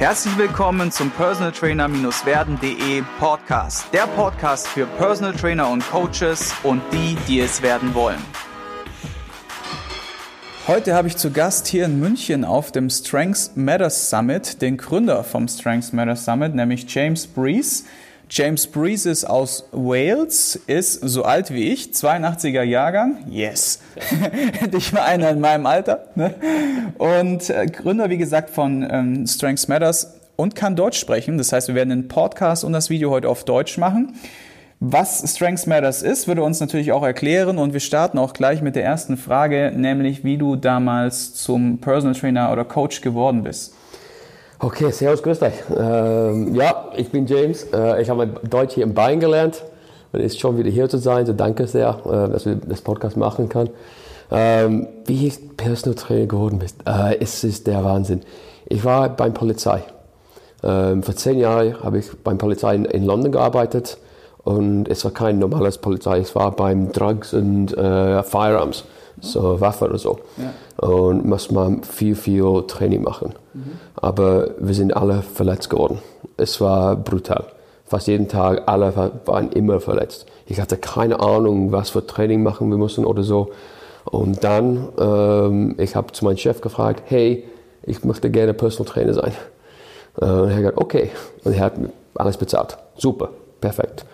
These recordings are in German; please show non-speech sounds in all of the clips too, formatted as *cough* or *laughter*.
Herzlich willkommen zum Personal Trainer-werden.de Podcast. Der Podcast für Personal Trainer und Coaches und die, die es werden wollen. Heute habe ich zu Gast hier in München auf dem Strengths Matters Summit den Gründer vom Strengths Matters Summit, nämlich James Breeze. James Breeze ist aus Wales, ist so alt wie ich, 82er Jahrgang. Yes. *laughs* ich war einer in meinem Alter. Ne? Und äh, Gründer, wie gesagt, von ähm, Strengths Matters und kann Deutsch sprechen. Das heißt, wir werden den Podcast und das Video heute auf Deutsch machen. Was Strengths Matters ist, würde uns natürlich auch erklären und wir starten auch gleich mit der ersten Frage, nämlich wie du damals zum Personal Trainer oder Coach geworden bist. Okay, servus, grüß dich. Ähm, ja, ich bin James. Äh, ich habe Deutsch hier in Bayern gelernt und ist schon wieder hier zu sein. So danke sehr, äh, dass wir das Podcast machen können. Ähm, wie ich Personal Trainer geworden bin, äh, es ist der Wahnsinn. Ich war beim Polizei. Ähm, vor zehn Jahren habe ich beim Polizei in, in, London gearbeitet und es war kein normales Polizei. Es war beim Drugs und äh, Firearms so Waffe oder so. Ja. Und muss man viel, viel Training machen. Mhm. Aber wir sind alle verletzt geworden. Es war brutal. Fast jeden Tag, alle waren immer verletzt. Ich hatte keine Ahnung, was für Training machen wir mussten oder so. Und dann, ähm, ich habe zu meinem Chef gefragt, hey, ich möchte gerne Personal Trainer sein. Äh, und er hat gesagt, okay. Und er hat alles bezahlt. Super, perfekt.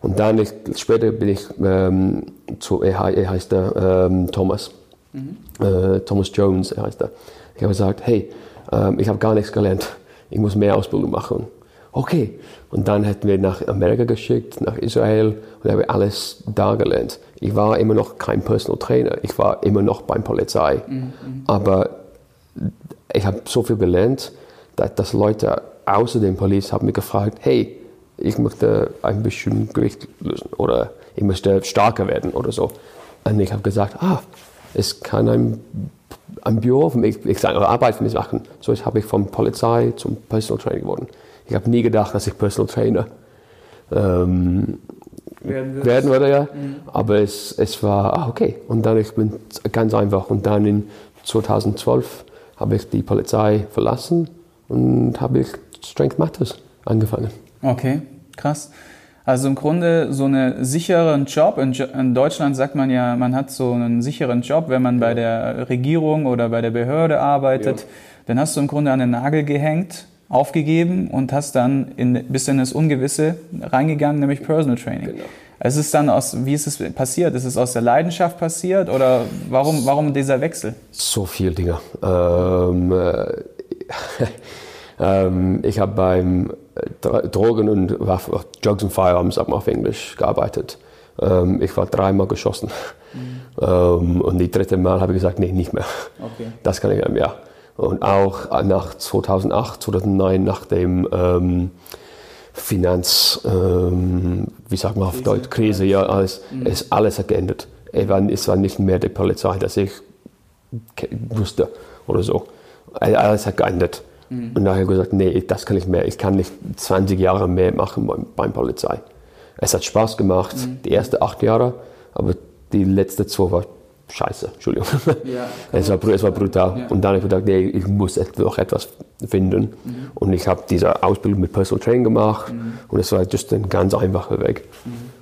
Und dann ich, später bin ich ähm, zu, er, er heißt der ähm, Thomas, mhm. äh, Thomas Jones, er heißt er. Ich habe gesagt, hey, ähm, ich habe gar nichts gelernt, ich muss mehr Ausbildung machen. Okay, und dann hätten wir nach Amerika geschickt, nach Israel und habe alles da gelernt. Ich war immer noch kein Personal Trainer, ich war immer noch beim Polizei, mhm. aber ich habe so viel gelernt, dass, dass Leute außer dem Polizei haben mich gefragt, hey, ich möchte ein bisschen Gewicht lösen oder ich möchte stärker werden oder so. Und ich habe gesagt, ah, es kann ein, ein Büro für mich, ich sage, Arbeit für mich machen. So habe ich von Polizei zum Personal Trainer geworden. Ich habe nie gedacht, dass ich Personal Trainer ähm, werden, werden würde, ja. Mhm. Aber es, es war, ah, okay. Und dann ich bin ganz einfach. Und dann in 2012 habe ich die Polizei verlassen und habe ich Strength Matters angefangen. Okay, krass. Also im Grunde so einen sicheren Job. In, Deutschland sagt man ja, man hat so einen sicheren Job, wenn man bei der Regierung oder bei der Behörde arbeitet. Ja. Dann hast du im Grunde an den Nagel gehängt, aufgegeben und hast dann in, bis in das Ungewisse reingegangen, nämlich Personal Training. Genau. Es ist dann aus, wie ist es passiert? Ist es aus der Leidenschaft passiert oder warum, warum dieser Wechsel? So viele Dinge. Ähm, äh, *laughs* ähm, ich habe beim Drogen und Waffen, Drugs and Firearms auf Englisch gearbeitet. Ähm, ich war dreimal geschossen. Mhm. Ähm, und die dritte Mal habe ich gesagt, nee, nicht mehr. Okay. Das kann ich nicht mehr. Und auch nach 2008, 2009, nach dem ähm, Finanz, ähm, wie sagt man auf Deutsch, Krise, ja, alles, mhm. ist alles geändert. Es war, es war nicht mehr die Polizei, dass ich wusste oder so. Alles hat geändert. Mhm. Und ich gesagt, nee, das kann ich mehr. Ich kann nicht 20 Jahre mehr machen beim, beim Polizei. Es hat Spaß gemacht, mhm. die ersten acht Jahre, aber die letzte zwei war scheiße, Entschuldigung. Ja, *laughs* es, war, es war brutal. Ja. Und dann habe ich gedacht, nee, ich muss noch etwas finden. Mhm. Und ich habe diese Ausbildung mit Personal Training gemacht mhm. und es war just ein ganz einfacher Weg.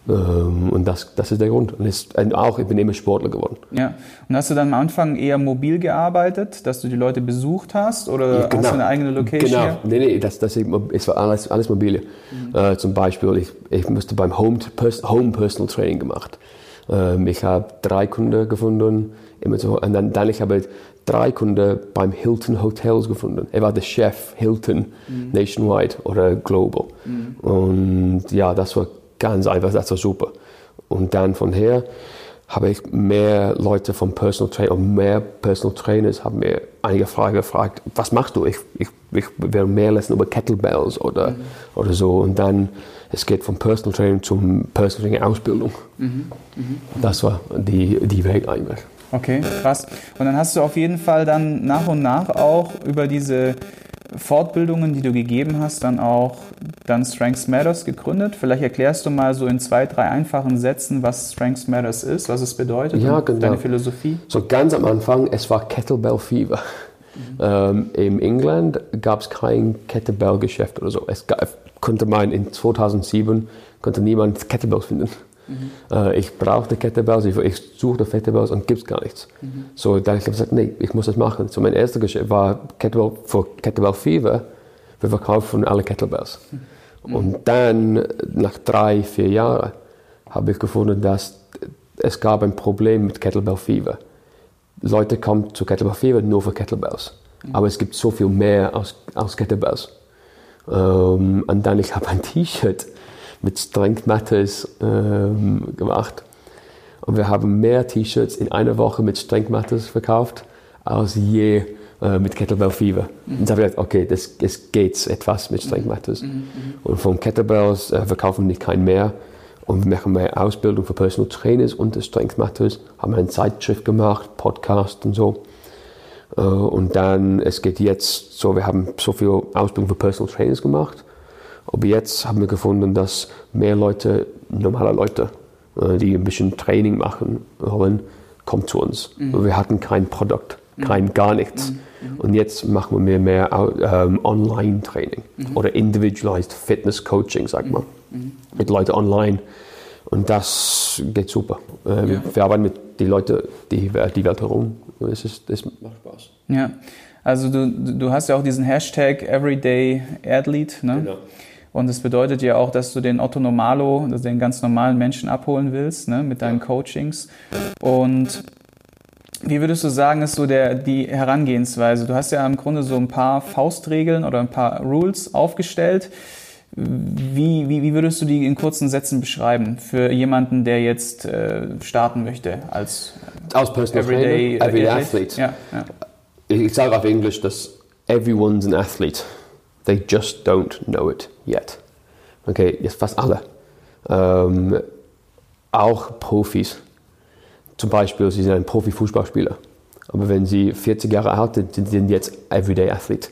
Ähm, und das, das ist der Grund. Und es, auch, ich bin immer Sportler geworden. Ja. Und hast du dann am Anfang eher mobil gearbeitet, dass du die Leute besucht hast? Oder ja, genau. hast du eine eigene Location? Genau. Nee, nee, das, das, es war alles, alles mobile. Mhm. Äh, zum Beispiel, ich, ich musste beim Home, Home Personal Training gemacht. Ähm, ich habe drei Kunden gefunden. Immer so, und dann, dann ich habe drei Kunden beim Hilton Hotels gefunden. Er war der Chef Hilton mhm. nationwide oder global. Mhm. Und ja, das war ganz einfach, das war super. Und dann von her habe ich mehr Leute vom Personal Trainer und mehr Personal Trainers haben mir einige Fragen gefragt, was machst du? Ich, ich, ich will mehr lesen über Kettlebells oder, mhm. oder so. Und dann, es geht vom Personal Training zum Personal Training Ausbildung. Mhm. Mhm. Das war die, die Weg eigentlich. Okay, krass. Und dann hast du auf jeden Fall dann nach und nach auch über diese Fortbildungen, die du gegeben hast, dann auch dann Strengths Matters gegründet. Vielleicht erklärst du mal so in zwei, drei einfachen Sätzen, was Strengths Matters ist, was es bedeutet ja, genau. deine Philosophie. So ganz am Anfang, es war Kettlebell Fever. Ähm, in England gab es kein Kettlebell-Geschäft oder so. Es gab, konnte man in 2007 konnte niemand Kettlebells finden. Mhm. Äh, ich brauchte Kettlebells, ich, ich suchte Kettlebells und gibt es gar nichts. Mhm. So, dann habe ich gesagt, nee, ich muss das machen. So, mein erstes Geschäft war Kettlebell für Kettlebell Fever. Wir verkaufen alle Kettlebells. Mhm. Und dann, nach drei, vier Jahren, habe ich gefunden, dass es gab ein Problem mit Kettlebell Fever. Leute kommen zu Kettlebell Fever nur für Kettlebells. Aber es gibt so viel mehr als, als Kettlebells. Ähm, und dann ich habe ein T-Shirt mit Strength Matters ähm, gemacht. Und wir haben mehr T-Shirts in einer Woche mit Strength Matters verkauft als je äh, mit Kettlebell Fever. Mhm. Und da habe ich gedacht, okay, das, es geht etwas mit Strength Matters. Mhm. mhm. Und von Kettlebells äh, verkaufen wir nicht kein mehr. Und wir machen mehr Ausbildung für Personal Trainers und Strength Matters. Haben eine Zeitschrift gemacht, Podcast und so. Äh, und dann, es geht jetzt so, wir haben so viel Ausbildung für Personal Trainers gemacht. Aber jetzt haben wir gefunden, dass mehr Leute, normale Leute, äh, die ein bisschen Training machen wollen, kommen zu uns. Mhm. Wir hatten kein Produkt, kein mhm. gar nichts. Mhm. mhm. Und jetzt machen wir mehr, mehr ähm, Online-Training mhm. oder Individualized Fitness Coaching, sagt man, mhm. mit Leuten online. Und das geht super. Ähm, ja. Wir arbeiten mit den Leuten die, die Welt herum. Es, ist, es macht Spaß. Ja, also du, du hast ja auch diesen Hashtag Everyday Athlete. Ne? Genau. Und das bedeutet ja auch, dass du den Otto Normalo, also den ganz normalen Menschen abholen willst, ne, mit deinen Coachings. Und wie würdest du sagen, ist so der, die Herangehensweise? Du hast ja im Grunde so ein paar Faustregeln oder ein paar Rules aufgestellt. Wie, wie, wie würdest du die in kurzen Sätzen beschreiben für jemanden, der jetzt äh, starten möchte als, als Personal Everyday, Trainer, Everyday Athlete? Ja, ja. Ich sage auf Englisch, dass everyone's an athlete. They just don't know it yet. Okay, jetzt fast alle. Ähm, auch Profis. Zum Beispiel, sie sind ein Profi-Fußballspieler. Aber wenn sie 40 Jahre alt sind, sind sie jetzt Everyday Athlete.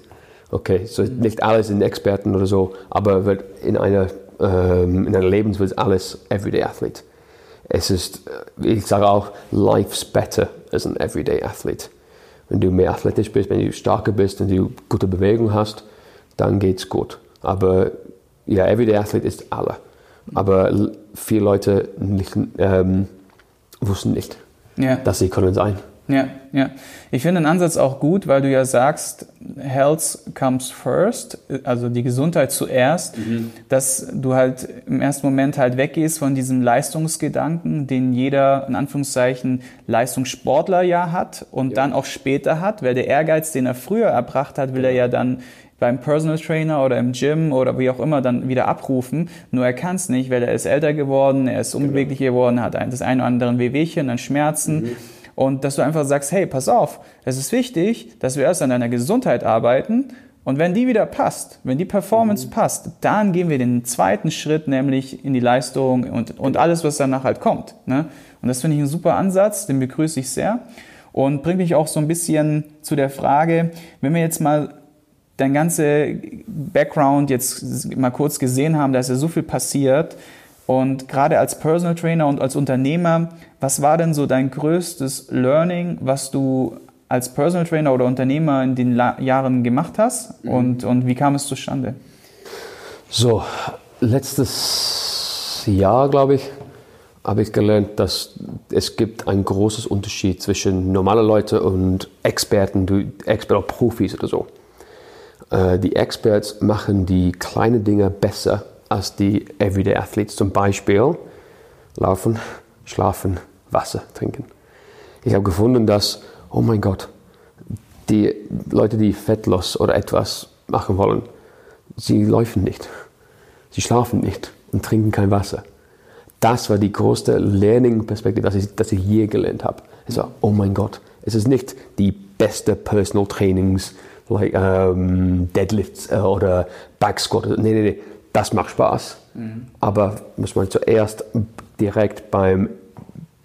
Okay, so mhm. nicht alle sind Experten oder so, aber wird in einer, ähm, in einer Lebensweise alles Everyday Athlete. Es ist, äh, ich sage auch, life's better as an Everyday Athlete. Wenn du mehr athletisch bist, wenn du stärker bist und du gute Bewegung hast, dann geht es gut. Aber ja, Everyday Athlete ist alle. Aber viele Leute nicht, ähm, wussten nicht, ja. dass sie können sein. Ja, ja. Ich finde den Ansatz auch gut, weil du ja sagst, Health comes first, also die Gesundheit zuerst, mhm. dass du halt im ersten Moment halt weggehst von diesem Leistungsgedanken, den jeder in Anführungszeichen Leistungssportler ja hat und ja. dann auch später hat, weil der Ehrgeiz, den er früher erbracht hat, will er ja dann beim Personal Trainer oder im Gym oder wie auch immer dann wieder abrufen. Nur er kann es nicht, weil er ist älter geworden, er ist genau. unbeweglicher geworden, hat das ein oder andere Wehwehchen, dann Schmerzen. Mhm. Und dass du einfach sagst, hey, pass auf, es ist wichtig, dass wir erst an deiner Gesundheit arbeiten. Und wenn die wieder passt, wenn die Performance mhm. passt, dann gehen wir den zweiten Schritt, nämlich in die Leistung und, und alles, was danach halt kommt. Ne? Und das finde ich ein super Ansatz, den begrüße ich sehr. Und bringt mich auch so ein bisschen zu der Frage, wenn wir jetzt mal dein ganze Background jetzt mal kurz gesehen haben, da ist ja so viel passiert. Und gerade als Personal Trainer und als Unternehmer, was war denn so dein größtes Learning, was du als Personal Trainer oder Unternehmer in den La Jahren gemacht hast? Mhm. Und, und wie kam es zustande? So, letztes Jahr, glaube ich, habe ich gelernt, dass es gibt einen großen Unterschied zwischen normalen Leuten und Experten, Experten, Profis oder so. Äh, die Experts machen die kleinen Dinge besser als die Everyday Athletes. Zum Beispiel laufen, schlafen, Wasser trinken. Ich habe gefunden, dass, oh mein Gott, die Leute, die fettlos oder etwas machen wollen, sie laufen nicht. Sie schlafen nicht und trinken kein Wasser. Das war die größte Learning-Perspektive, das ich, das ich je gelernt habe. Es war, oh mein Gott, es ist nicht die beste Personal Trainings- like um, Deadlifts äh, oder Backsquat. Nee, nee, nee, das macht Spaß. Mhm. Aber muss man zuerst direkt beim,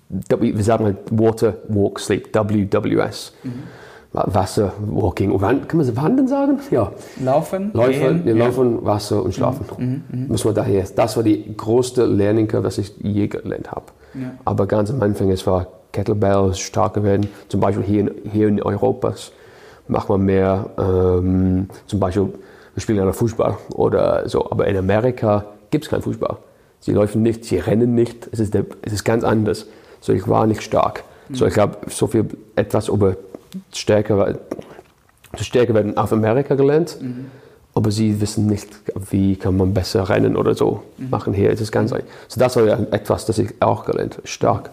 wir sagen halt Water Walk Sleep, WWS. Mhm. Wasser, Walking, kann man Wandern sagen? Ja. Laufen. Laufen, ja. Laufen, Wasser und Schlafen. Mhm. Mhm. Muss man daher. Das war die größte Learning, was ich je gelernt habe. Ja. Aber ganz am Anfang, es war Kettlebells stark werden, zum Beispiel hier in, hier in Europa macht man mehr, ähm, zum Beispiel, wir spielen einen Fußball oder so, aber in Amerika gibt es keinen Fußball. Sie laufen nicht, sie rennen nicht, es ist, der, es ist ganz anders. So, ich war nicht stark. Mhm. So, ich habe so viel etwas über Stärke, Stärke werden auf Amerika gelernt. Mhm aber sie wissen nicht, wie kann man besser rennen oder so mhm. machen hier. Es ist ganz mhm. so das war ja etwas, das ich auch gelernt stark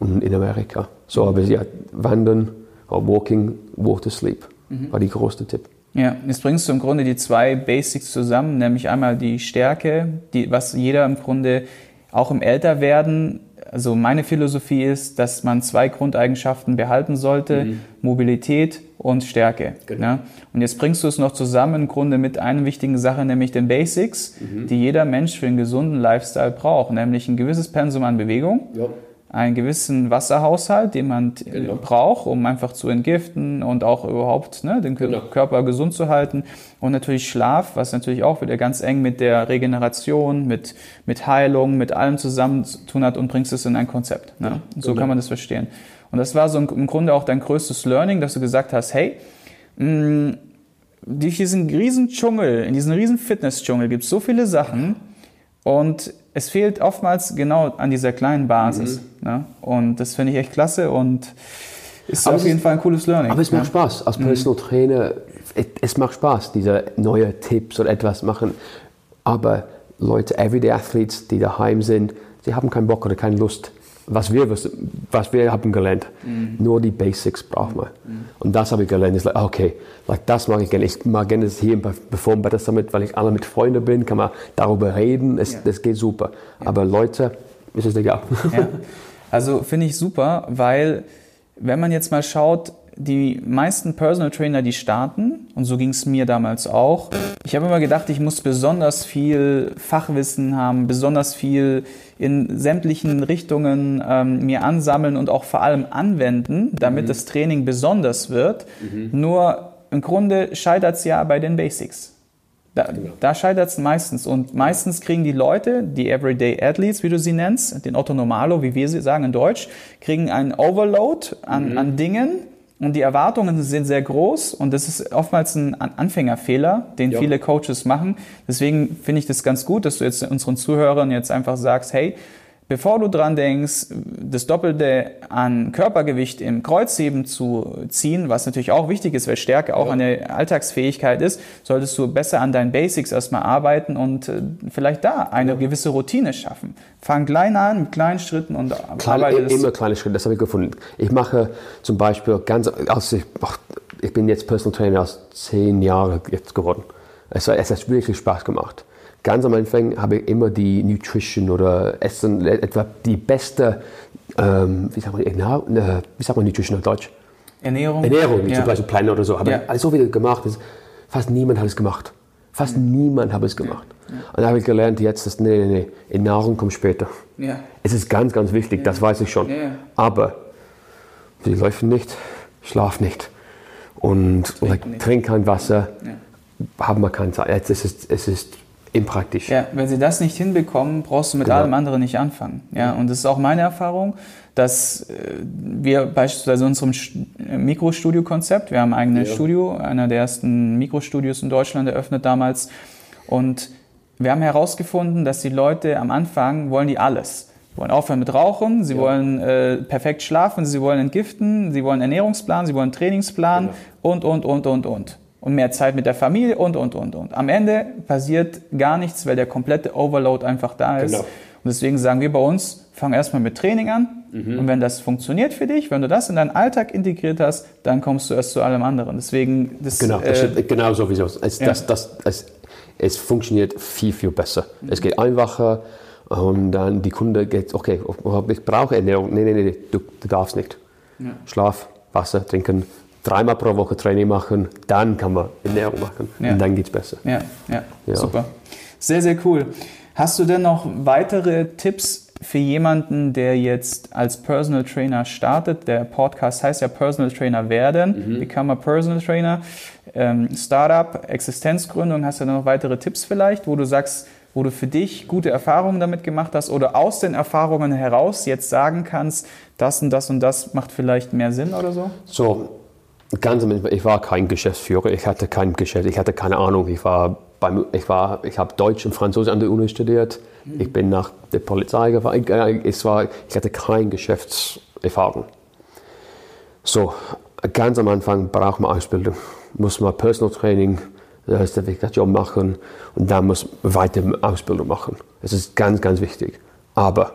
in Amerika. So, aber ja, Wandern, Walking, Water Sleep mhm. war die größte Tipp. Ja, jetzt bringst du im Grunde die zwei Basics zusammen, nämlich einmal die Stärke, die, was jeder im Grunde auch im Älterwerden also meine Philosophie ist, dass man zwei Grundeigenschaften behalten sollte, mhm. Mobilität und Stärke. Genau. Ja? Und jetzt bringst du es noch zusammen im Grunde mit einer wichtigen Sache, nämlich den Basics, mhm. die jeder Mensch für einen gesunden Lifestyle braucht, nämlich ein gewisses Pensum an Bewegung. Ja einen gewissen Wasserhaushalt, den man genau. braucht, um einfach zu entgiften und auch überhaupt ne, den genau. Körper gesund zu halten. Und natürlich Schlaf, was natürlich auch wieder ganz eng mit der Regeneration, mit, mit Heilung, mit allem zusammen zu tun hat und bringst es in ein Konzept. Ne? Ja, so genau. kann man das verstehen. Und das war so im Grunde auch dein größtes Learning, dass du gesagt hast, hey, mh, mm, durch diesen riesen Dschungel, in diesem riesen Fitness-Dschungel gibt es so viele Sachen und es fehlt oftmals genau an dieser kleinen Basis. Mhm. Ne? Und das finde ich echt klasse und ist aber auf jeden Fall ein cooles Learning. Aber es macht ja. Spaß. Als mhm. Personal. Trainer, es macht Spaß, diese neuen Tipps oder etwas machen. Aber Leute, Everyday Athletes, die daheim sind, sie haben keinen Bock oder keine Lust was wir, was wir haben gelernt. Mhm. Nur die Basics braucht man. Mhm. Und das habe ich gelernt. Ist like, okay, like, das mag ich gerne. Ich mag gerne das hier bevor Better Summit, weil ich alle mit Freunden bin, kann man darüber reden. Es, ja. Das geht super. Ja. Aber Leute, ist es egal. Ja. Also finde ich super, weil wenn man jetzt mal schaut, die meisten Personal Trainer, die starten, und so ging es mir damals auch, ich habe immer gedacht, ich muss besonders viel Fachwissen haben, besonders viel in sämtlichen Richtungen ähm, mir ansammeln und auch vor allem anwenden, damit mhm. das Training besonders wird. Mhm. Nur im Grunde scheitert es ja bei den Basics. Da, genau. da scheitert es meistens. Und meistens kriegen die Leute, die Everyday Athletes, wie du sie nennst, den Otto Normalo, wie wir sie sagen in Deutsch, kriegen einen Overload an, mhm. an Dingen, und die Erwartungen sind sehr groß und das ist oftmals ein Anfängerfehler, den ja. viele Coaches machen. Deswegen finde ich das ganz gut, dass du jetzt unseren Zuhörern jetzt einfach sagst, hey, Bevor du dran denkst, das Doppelte an Körpergewicht im Kreuzheben zu ziehen, was natürlich auch wichtig ist, weil Stärke auch ja. eine Alltagsfähigkeit ist, solltest du besser an deinen Basics erstmal arbeiten und äh, vielleicht da eine ja. gewisse Routine schaffen. Fang klein an, mit kleinen Schritten und Kleine, arbeite Immer kleine Schritte, das habe ich gefunden. Ich mache zum Beispiel ganz, also ich, ich bin jetzt Personal Trainer aus zehn Jahren jetzt geworden. Es, es hat wirklich Spaß gemacht ganz am Anfang habe ich immer die Nutrition oder Essen, etwa die beste, ähm, wie, sagt man, äh, wie sagt man Nutrition auf Deutsch? Ernährung. Ernährung, ja. zum Beispiel Plan oder so. Habe ja. ich so viel gemacht, fast niemand hat es gemacht. Fast mhm. niemand hat es gemacht. Ja. Und da habe ich gelernt jetzt, dass nee, nee, nee, Nahrung kommt später. Ja. Es ist ganz, ganz wichtig, das weiß ich schon. Aber sie läuft nicht, schlaf nicht und trink, trink kein Wasser, haben wir keine Zeit. Jetzt ist es, es impraktisch. Ja, wenn sie das nicht hinbekommen, brauchst du mit genau. allem anderen nicht anfangen. Ja, und das ist auch meine Erfahrung, dass äh, wir beispielsweise unserem Mikrostudio-Konzept, wir haben ein eigenes ja. Studio, einer der ersten Mikrostudios in Deutschland eröffnet damals und wir haben herausgefunden, dass die Leute am Anfang wollen die alles. Sie wollen aufhören mit Rauchen, sie ja. wollen äh, perfekt schlafen, sie wollen entgiften, sie wollen Ernährungsplan, sie wollen Trainingsplan genau. und, und, und, und, und und mehr Zeit mit der Familie und, und, und, und. Am Ende passiert gar nichts, weil der komplette Overload einfach da ist. Genau. Und deswegen sagen wir bei uns, fang erstmal mit Training an. Mhm. Und wenn das funktioniert für dich, wenn du das in deinen Alltag integriert hast, dann kommst du erst zu allem anderen. Deswegen, das, genau, das äh, genau sowieso. Es, ja. das, das, es, es funktioniert viel, viel besser. Mhm. Es geht einfacher und dann die Kunde geht, okay, ich brauche Ernährung. Nee, nee, nee, du, du darfst nicht. Ja. Schlaf, Wasser trinken, dreimal pro Woche Training machen, dann kann man Ernährung machen ja. und dann geht es besser. Ja, ja, ja, super. Sehr, sehr cool. Hast du denn noch weitere Tipps für jemanden, der jetzt als Personal Trainer startet? Der Podcast heißt ja Personal Trainer werden, mhm. Become a Personal Trainer. Ähm, Startup, Existenzgründung, hast du da noch weitere Tipps vielleicht, wo du sagst, wo du für dich gute Erfahrungen damit gemacht hast oder aus den Erfahrungen heraus jetzt sagen kannst, das und das und das macht vielleicht mehr Sinn oder so? So, ganz, ich war kein Geschäftsführer, ich hatte kein Geschäft, ich hatte keine Ahnung. Ich war beim, ich war, ich habe Deutsch und Französisch an der Uni studiert. Ich bin nach der Polizei gefahren. Ich, äh, war, ich hatte keine Geschäftserfahrung. So, ganz am Anfang braucht man Ausbildung, muss man Personal Training, das Job machen und dann muss man weiter Ausbildung machen. Das ist ganz, ganz wichtig. Aber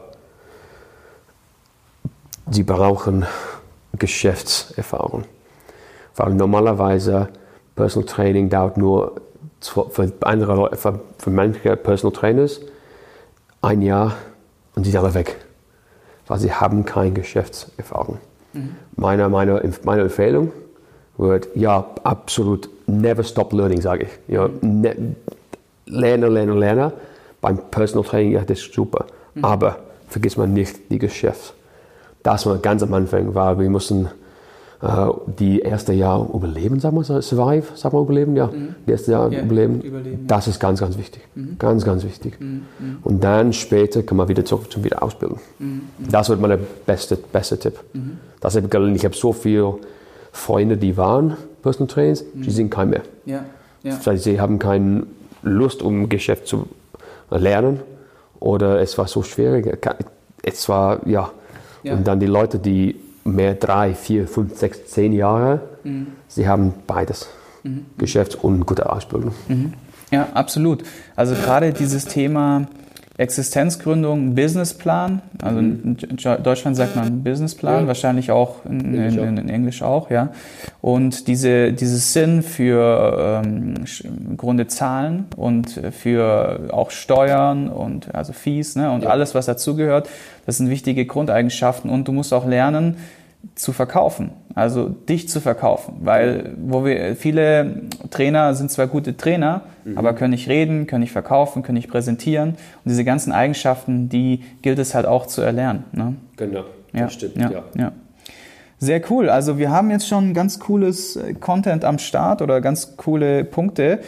sie brauchen Geschäftserfahrung. Weil normalerweise Personal Training dauert nur für, andere Leute, für, für manche Personal Trainers ein Jahr und sie sind alle weg. Weil sie haben keine Geschäftserfahrung. Mhm. Meine, meine, meine Empfehlung wird, ja, absolut never stop learning, sage ich. Ja, ne, lernen, lernen, lernen. Beim Personal Training, ja, das ist super. Mhm. Aber vergiss mal nicht die Geschäft. Das war ganz am Anfang, weil wir mussten die erste Jahr überleben, sagen wir, survive, sagen wir überleben, ja, mhm. die erste Jahr yeah, überleben. überleben. Das ist ganz, ganz wichtig, mhm. ganz, ganz wichtig. Mhm. mhm. Und dann später kann man wieder zurück zum Wiederausbilden. Mhm. mhm. Das wird mein beste, beste Tipp. Das habe ich, ich habe so viele Freunde, die waren Personal Trainers, die sind kein mehr. Ja. Ja. Sie haben keine Lust, um Geschäft zu lernen oder es war so schwierig. Es war, ja. ja. Und dann die Leute, die mehr drei, vier, fünf, sechs, zehn Jahre, mhm. sie haben beides. Mhm. Geschäft und gute Ausbildung. Mhm. Ja, absolut. Also gerade dieses Thema Existenzgründung, Businessplan. Also in Deutschland sagt man Businessplan, ja. wahrscheinlich auch in, in, in, in, Englisch auch, ja. Und diese, dieses Sinn für ähm, im Grunde Zahlen und für auch Steuern und also Fees ne, und ja. alles, was dazugehört, das sind wichtige Grundeigenschaften. Und du musst auch lernen, zu verkaufen, also dich zu verkaufen, weil wo wir viele Trainer sind zwar gute Trainer, mhm. aber können nicht reden, können nicht verkaufen, können nicht präsentieren und diese ganzen Eigenschaften, die gilt es halt auch zu erlernen. Ne? Genau, ja, das stimmt, ja, ja. ja. Sehr cool. Also wir haben jetzt schon ganz cooles äh, Content am Start oder ganz coole Punkte.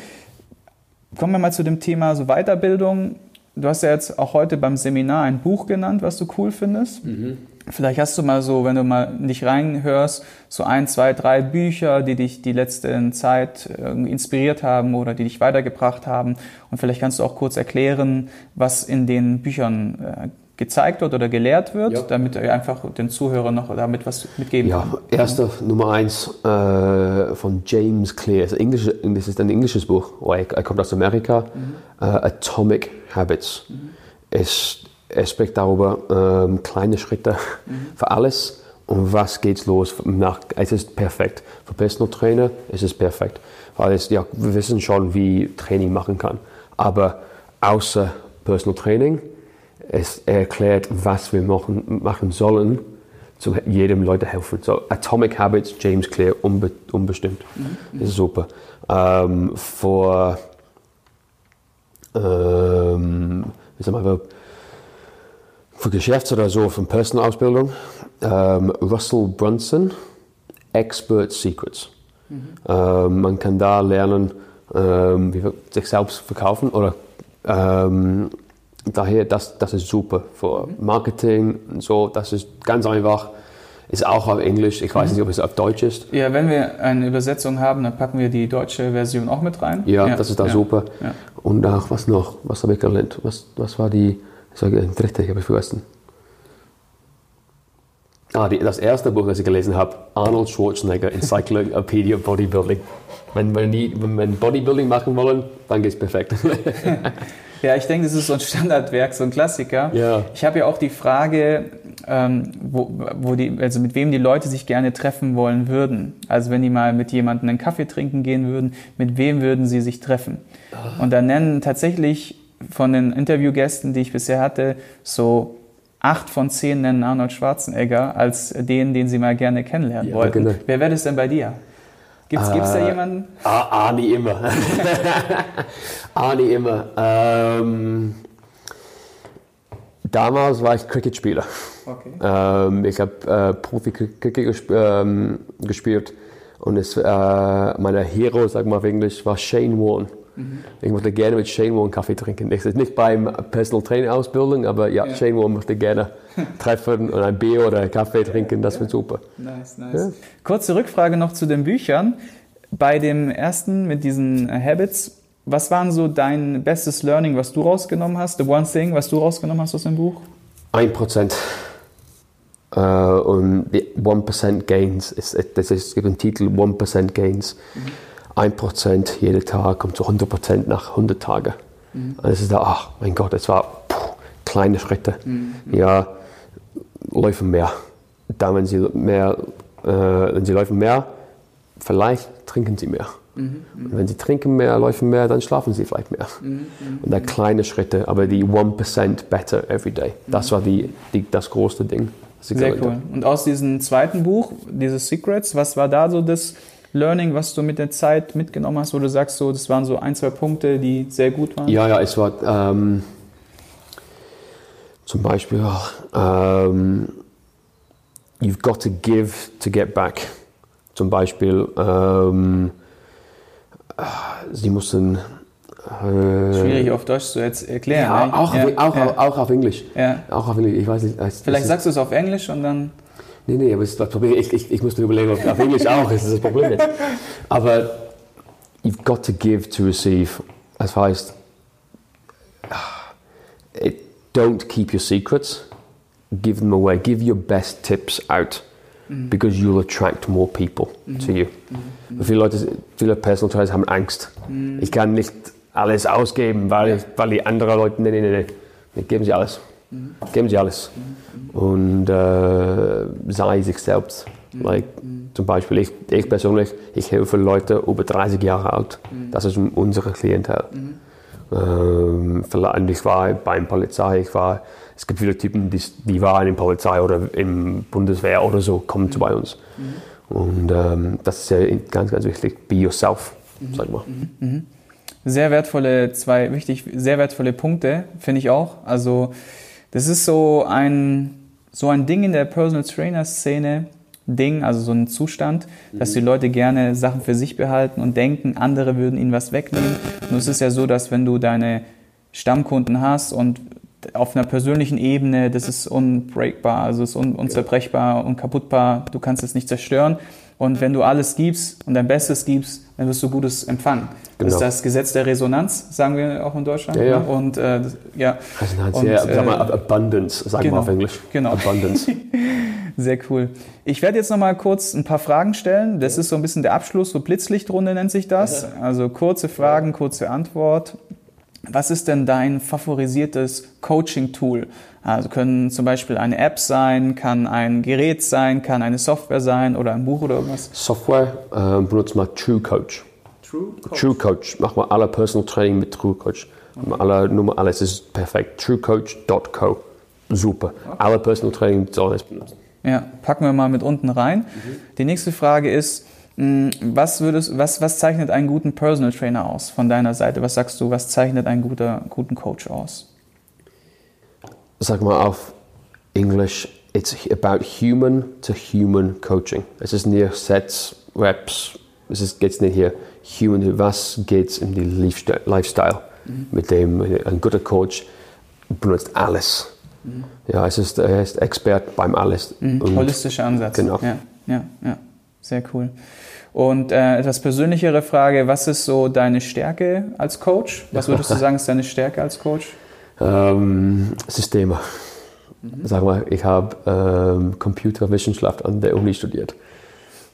Kommen wir mal zu dem Thema so Weiterbildung. Du hast ja jetzt auch heute beim Seminar ein Buch genannt, was du cool findest. Mhm. Vielleicht hast du mal so, wenn du mal nicht reinhörst, so ein, zwei, drei Bücher, die dich die letzte Zeit inspiriert haben oder die dich weitergebracht haben. Und vielleicht kannst du auch kurz erklären, was in den Büchern äh, gezeigt wird oder gelehrt wird, ja. damit er einfach den Zuhörern noch damit was mitgeben ja, kann. Ja, erster Nummer eins äh, von James Clear. Das, Englisch, das ist ein englisches Buch. Oh, er, kommt aus Amerika. Mhm. Uh, Atomic Habits. Mhm. Ist er spricht darüber, ähm, kleine Schritte mhm. für alles und was geht los. Nach, es ist perfekt. Für Personal Trainer ist es perfekt, weil es, ja, wir wissen schon, wie Training machen kann. Aber außer Personal Training, es erklärt, was wir machen, machen sollen, zu jedem Leute helfen. So Atomic Habits, James Clear, unbe, unbestimmt. Mhm. Das ist super. Ähm, ähm, wie sagen wir, für Geschäfts- oder so, von Personalausbildung. Ähm, Russell Brunson, Expert Secrets. Mhm. Ähm, man kann da lernen, ähm, wie wir sich selbst verkaufen oder ähm, daher, das, das ist super für. Marketing und so, das ist ganz einfach. Ist auch auf Englisch, ich weiß mhm. nicht, ob es auf Deutsch ist. Ja, wenn wir eine Übersetzung haben, dann packen wir die deutsche Version auch mit rein. Ja, ja. das ist da ja. super. Ja. Und ach, was noch? Was habe ich gelernt? Was, was war die ich sage ein dritter, ich habe vergessen. Ah, die, das erste Buch, das ich gelesen habe, Arnold Schwarzenegger, Encyclopedia Bodybuilding. Wenn wir, nie, wenn wir Bodybuilding machen wollen, dann geht es perfekt. *laughs* ja, ich denke, das ist so ein Standardwerk, so ein Klassiker. Ja. Ich habe ja auch die Frage, ähm, wo, wo die, also mit wem die Leute sich gerne treffen wollen würden. Also wenn die mal mit jemandem einen Kaffee trinken gehen würden, mit wem würden sie sich treffen? Ah. Und da nennen tatsächlich von den Interviewgästen, die ich bisher hatte, so acht von zehn nennen Arnold Schwarzenegger als den, den sie mal gerne kennenlernen ja, wollten. Genau. Wer wäre das denn bei dir? Gibt es äh, da jemanden? Arnie immer. *laughs* Arnie immer. Ähm, damals war ich Cricketspieler. Okay. Ähm, ich habe äh, Profi-Cricket gesp ähm, gespielt und es, äh, mein Hero, sag mal auf Englisch, war Shane Warne. Mhm. Ich möchte gerne mit Shane Warne Kaffee trinken. Ich nicht beim Personal Training Ausbildung, aber ja, ja. Shane Warne möchte gerne *laughs* treffen und ein Bier oder Kaffee trinken. Das wird super. Nice, nice. Ja. Kurze Rückfrage noch zu den Büchern. Bei dem ersten mit diesen Habits, was waren so dein bestes Learning, was du rausgenommen hast? The one thing, was du rausgenommen hast aus dem Buch? Ein Prozent. Uh, und die 1% Gains, ist, das ist, es gibt einen Titel 1% Gains. Mhm. 1% jeden Tag kommt zu 100% nach 100 Tagen. Mhm. Und es ist da, ach mein Gott, es war puh, kleine Schritte. Mhm. Ja, laufen mehr. Dann, wenn sie mehr, äh, wenn sie laufen mehr, vielleicht trinken sie mehr. Mhm. Und wenn sie trinken mehr, laufen mehr, dann schlafen sie vielleicht mehr. Mhm. Und da kleine Schritte, aber die 1% better every day. Das war die, die, das größte Ding. Sehr cool. Und aus diesem zweiten Buch, dieses Secrets, was war da so das Learning, was du mit der Zeit mitgenommen hast, wo du sagst, so, das waren so ein, zwei Punkte, die sehr gut waren? Ja, ja, es war ähm, zum Beispiel, ähm, you've got to give to get back. Zum Beispiel, ähm, sie mussten äh, Schwierig auf Deutsch zu erklären. Ja, ne? auch, ja, auch, ja. auch, auf Englisch. Ja. Auch auf Englisch. Ich weiß nicht. Vielleicht sagst du es auf Englisch und dann. Nee, nee, aber das Problem, ich, ich, ich musste überlegen, auf Englisch auch, das ist das Problem jetzt. Aber you've got to give to receive. Das heißt, don't keep your secrets, give them away, give your best tips out. Mhm. Because you'll attract more people mhm. to you. Mhm. Viele Leute, viele Personal Trainers haben Angst. Ich kann nicht alles ausgeben, weil, weil die anderen Leute, nee, nee, nee, nee, geben sie alles. Geben sie alles. Mhm. Und äh, sei sich selbst. Mhm. Like, zum Beispiel, ich, ich persönlich, ich helfe Leute über 30 Jahre alt. Das ist unsere Klientel. Ähm, ich war beim Polizei, ich war, es gibt viele Typen, die, die waren in Polizei oder im Bundeswehr oder so, kommen zu bei uns. Und ähm, das ist ja ganz, ganz wichtig. Be yourself, sag mal. Mhm. Sehr wertvolle, zwei wichtig, sehr wertvolle Punkte, finde ich auch. Also, das ist so ein, so ein Ding in der Personal Trainer Szene, Ding, also so ein Zustand, mhm. dass die Leute gerne Sachen für sich behalten und denken, andere würden ihnen was wegnehmen. Nur es ist ja so, dass wenn du deine Stammkunden hast und auf einer persönlichen Ebene, das ist unbreakbar, also ist un unzerbrechbar, unkaputtbar, du kannst es nicht zerstören. Und wenn du alles gibst und dein Bestes gibst, dann wirst du Gutes empfangen. Genau. Das ist das Gesetz der Resonanz, sagen wir auch in Deutschland. Ja, ja. Ne? Und äh, ja. Resonanz, und, ja, sag mal, äh, Abundance, sagen genau, wir auf Englisch. Genau. Abundance. *laughs* Sehr cool. Ich werde jetzt noch mal kurz ein paar Fragen stellen. Das ist so ein bisschen der Abschluss, so Blitzlichtrunde nennt sich das. Also kurze Fragen, kurze Antwort. Was ist denn dein favorisiertes Coaching-Tool? Also können zum Beispiel eine App sein, kann ein Gerät sein, kann eine Software sein oder ein Buch oder irgendwas? Software äh, benutzt mal True Coach. True Coach? True Coach. Mach mal alle Personal Training mit True Coach. Okay. Alle Nummer, alles ist perfekt. TrueCoach.co. Super. Okay. Alle Personal Training soll es benutzen. Ja, packen wir mal mit unten rein. Mhm. Die nächste Frage ist, was, würdest, was, was zeichnet einen guten Personal Trainer aus von deiner Seite? Was sagst du, was zeichnet einen guter, guten Coach aus? sag mal auf Englisch, it's about human to human coaching. Es ist nicht Sets, Reps, es geht nicht hier human, was geht in die Lifestyle, mhm. mit dem ein guter Coach benutzt alles. Mhm. Ja, es ist, er ist Expert beim alles. Mhm. Holistischer Ansatz. Genau. Ja, ja, ja. Sehr cool. Und äh, etwas persönlichere Frage, was ist so deine Stärke als Coach? Was würdest du sagen, ist deine Stärke als Coach? Ähm, Systeme. Mhm. Sag mal, ich habe ähm, Computerwissenschaft an der Uni studiert.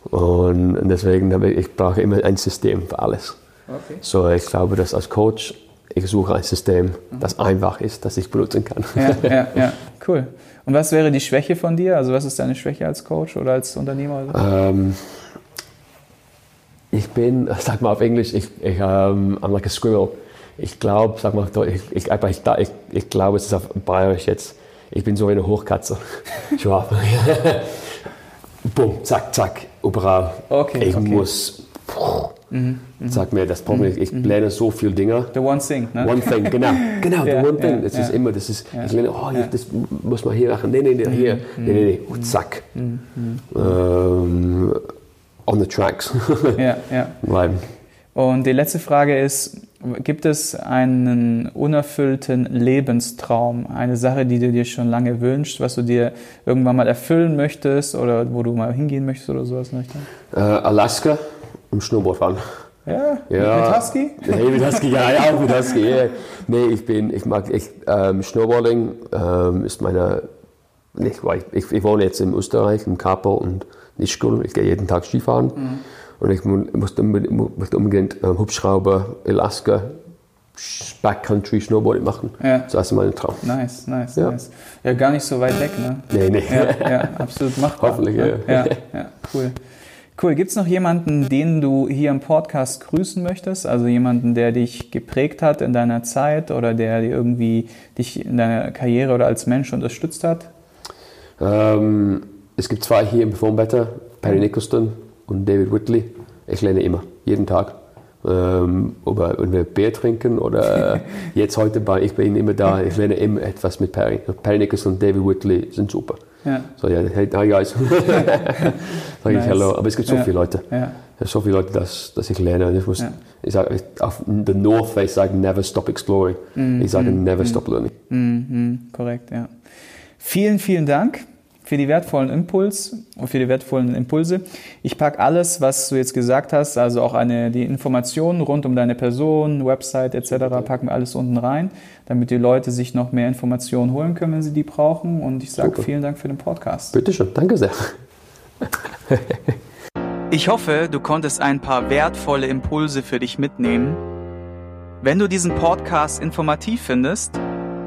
Und deswegen habe ich, ich brauche immer ein System für alles. Okay. So, ich glaube, dass als Coach ich suche ein System, mhm. das einfach ist, das ich benutzen kann. Ja, ja, ja, *laughs* cool. Und was wäre die Schwäche von dir? Also was ist deine Schwäche als Coach oder als Unternehmer? Ähm, ich bin, *laughs* sag mal auf Englisch, ich, ich um, I'm like a squirrel ich glaube, sag mal, ich, ich, ich, ich, ich glaube, es ist auf Bayerisch jetzt, ich bin so wie eine Hochkatze. *laughs* Bumm, zack, zack, überall. Okay, ich okay. muss, mhm, mhm, sag mir, das Problem ist, ich mhm. lerne so viele Dinge. The one thing, ne? One thing, genau, *laughs* genau, yeah, the one thing. Das yeah, ist immer, das ist, yeah. ich lerne, oh, das muss man hier machen, nee, nee, nee, hier, mhm, nee, nee, nee, und zack. Mhm, ähm, on the tracks. *laughs* ja, ja. *laughs* Und die letzte Frage ist, Gibt es einen unerfüllten Lebenstraum, eine Sache, die du dir schon lange wünschst, was du dir irgendwann mal erfüllen möchtest oder wo du mal hingehen möchtest oder sowas? Äh, Alaska im Snowboardfahren. Ja, ja, mit Husky? Nee, mit Husky, ja, ja, auch mit Husky. Yeah. Nee, ich bin, ich mag, ich, ähm, Snowboarding ähm, ist meine, ich, ich, ich, wohne jetzt in Österreich, im Kapo und Nischkul. Ich gehe jeden Tag Skifahren. Mhm. Und ich musste unbedingt, unbedingt ähm, Hubschrauber, Alaska, Backcountry Snowboarding machen. Ja. Das ist mein Traum. Nice, nice, ja. nice. Ja, gar nicht so weit weg, ne? Nee, nee. Ja, ja absolut machbar. *laughs* Hoffentlich, ne? ja. ja. Ja, cool. Cool. Gibt es noch jemanden, den du hier im Podcast grüßen möchtest? Also jemanden, der dich geprägt hat in deiner Zeit oder der irgendwie dich in deiner Karriere oder als Mensch unterstützt hat? Ähm, es gibt zwei hier im Performbetter, Perry Nicholson und David Whitley. Ich lerne immer, jeden Tag. Ähm, ob wir Bier trinken oder *laughs* jetzt heute bei ich bin immer da, ich lerne immer etwas mit Perry. Perry Nicholson und David Whitley sind super. Ja. So, ja, hey, hi guys. *laughs* Sag nice. ich Hallo. Aber es gibt so ja. viele Leute. Ja. So viele Leute, dass, dass ich lerne. Ich, muss, ja. ich sage, auf der North Face sage never stop exploring. Mm, ich sage mm, never mm. stop learning. Mm, korrekt, ja. Vielen, vielen Dank für die wertvollen Impuls und für die wertvollen Impulse. Ich packe alles, was du jetzt gesagt hast, also auch eine, die Informationen rund um deine Person, Website etc., packen wir alles unten rein, damit die Leute sich noch mehr Informationen holen können, wenn sie die brauchen. Und ich sage vielen Dank für den Podcast. Bitte schön, danke sehr. ich hoffe, du konntest ein paar wertvolle Impulse für dich mitnehmen. Wenn du diesen Podcast informativ findest,